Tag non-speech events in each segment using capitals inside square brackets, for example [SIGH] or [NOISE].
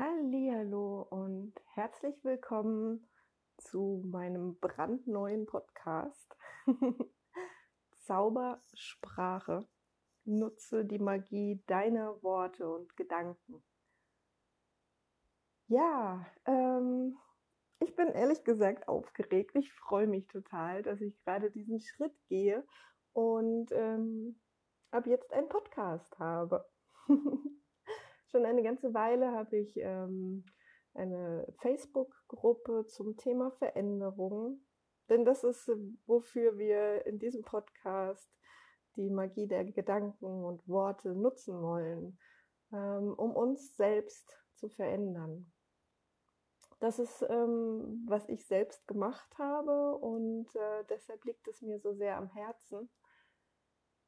Hallo und herzlich willkommen zu meinem brandneuen Podcast [LAUGHS] Zaubersprache. Nutze die Magie deiner Worte und Gedanken. Ja, ähm, ich bin ehrlich gesagt aufgeregt. Ich freue mich total, dass ich gerade diesen Schritt gehe und ähm, ab jetzt einen Podcast habe. [LAUGHS] Schon eine ganze Weile habe ich ähm, eine Facebook-Gruppe zum Thema Veränderung. Denn das ist, wofür wir in diesem Podcast die Magie der Gedanken und Worte nutzen wollen, ähm, um uns selbst zu verändern. Das ist, ähm, was ich selbst gemacht habe und äh, deshalb liegt es mir so sehr am Herzen.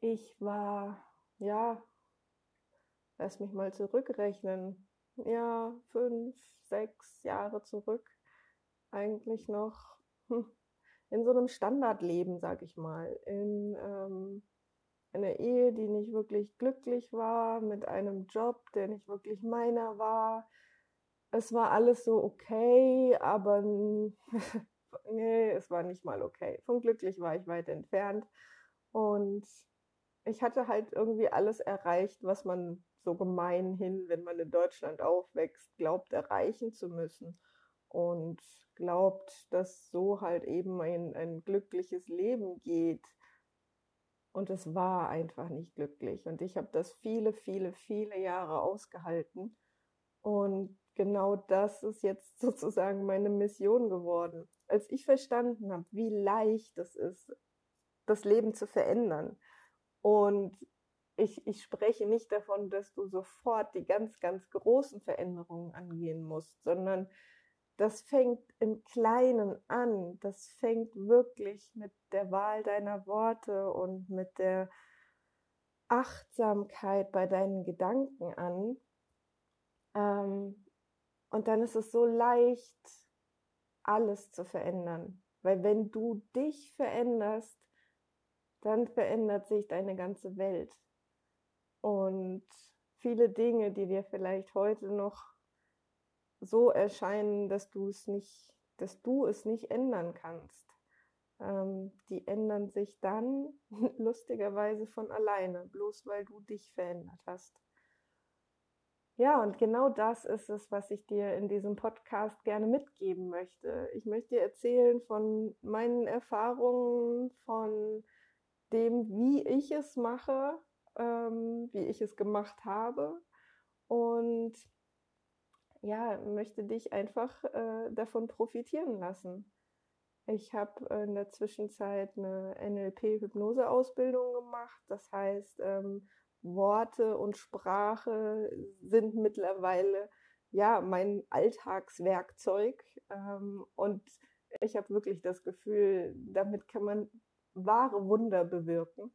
Ich war, ja, lass mich mal zurückrechnen, ja, fünf, sechs Jahre zurück, eigentlich noch hm, in so einem Standardleben, sag ich mal, in ähm, einer Ehe, die nicht wirklich glücklich war, mit einem Job, der nicht wirklich meiner war. Es war alles so okay, aber [LAUGHS] nee, es war nicht mal okay. Von glücklich war ich weit entfernt. Und ich hatte halt irgendwie alles erreicht, was man so gemeinhin, wenn man in Deutschland aufwächst, glaubt erreichen zu müssen und glaubt, dass so halt eben ein, ein glückliches Leben geht. Und es war einfach nicht glücklich. Und ich habe das viele, viele, viele Jahre ausgehalten. Und genau das ist jetzt [LAUGHS] sozusagen meine Mission geworden. Als ich verstanden habe, wie leicht es ist, das Leben zu verändern und ich, ich spreche nicht davon, dass du sofort die ganz, ganz großen Veränderungen angehen musst, sondern das fängt im Kleinen an. Das fängt wirklich mit der Wahl deiner Worte und mit der Achtsamkeit bei deinen Gedanken an. Ähm, und dann ist es so leicht, alles zu verändern. Weil wenn du dich veränderst, dann verändert sich deine ganze Welt. Und viele Dinge, die dir vielleicht heute noch so erscheinen, dass du es nicht, dass du es nicht ändern kannst, ähm, die ändern sich dann [LAUGHS] lustigerweise von alleine, bloß weil du dich verändert hast. Ja, und genau das ist es, was ich dir in diesem Podcast gerne mitgeben möchte. Ich möchte dir erzählen von meinen Erfahrungen, von dem, wie ich es mache, ähm, wie ich es gemacht habe. Und ja, möchte dich einfach äh, davon profitieren lassen. Ich habe in der Zwischenzeit eine NLP-Hypnose-Ausbildung gemacht. Das heißt, ähm, Worte und Sprache sind mittlerweile ja mein Alltagswerkzeug. Ähm, und ich habe wirklich das Gefühl, damit kann man wahre Wunder bewirken.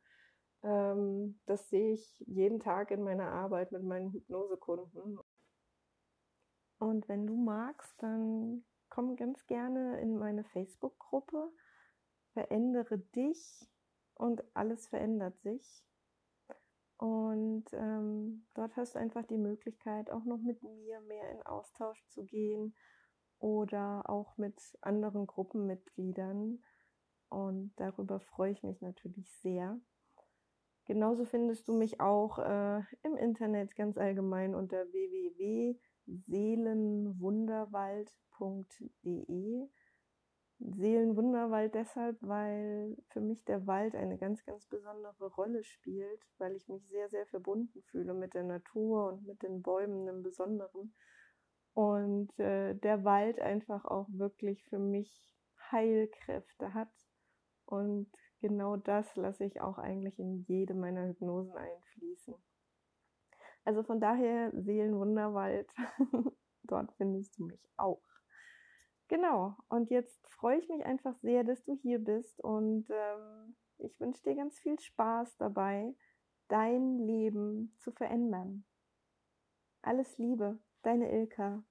Ähm, das sehe ich jeden Tag in meiner Arbeit mit meinen Hypnosekunden. Und wenn du magst, dann komm ganz gerne in meine Facebook-Gruppe. Verändere dich und alles verändert sich. Und ähm, dort hast du einfach die Möglichkeit, auch noch mit mir mehr in Austausch zu gehen oder auch mit anderen Gruppenmitgliedern. Und darüber freue ich mich natürlich sehr. Genauso findest du mich auch äh, im Internet ganz allgemein unter www.seelenwunderwald.de. Seelenwunderwald deshalb, weil für mich der Wald eine ganz, ganz besondere Rolle spielt, weil ich mich sehr, sehr verbunden fühle mit der Natur und mit den Bäumen im Besonderen. Und äh, der Wald einfach auch wirklich für mich Heilkräfte hat und genau das lasse ich auch eigentlich in jede meiner Hypnosen einfließen. Also von daher Seelenwunderwald, [LAUGHS] dort findest du mich auch. Genau, und jetzt freue ich mich einfach sehr, dass du hier bist und ähm, ich wünsche dir ganz viel Spaß dabei, dein Leben zu verändern. Alles Liebe, deine Ilka.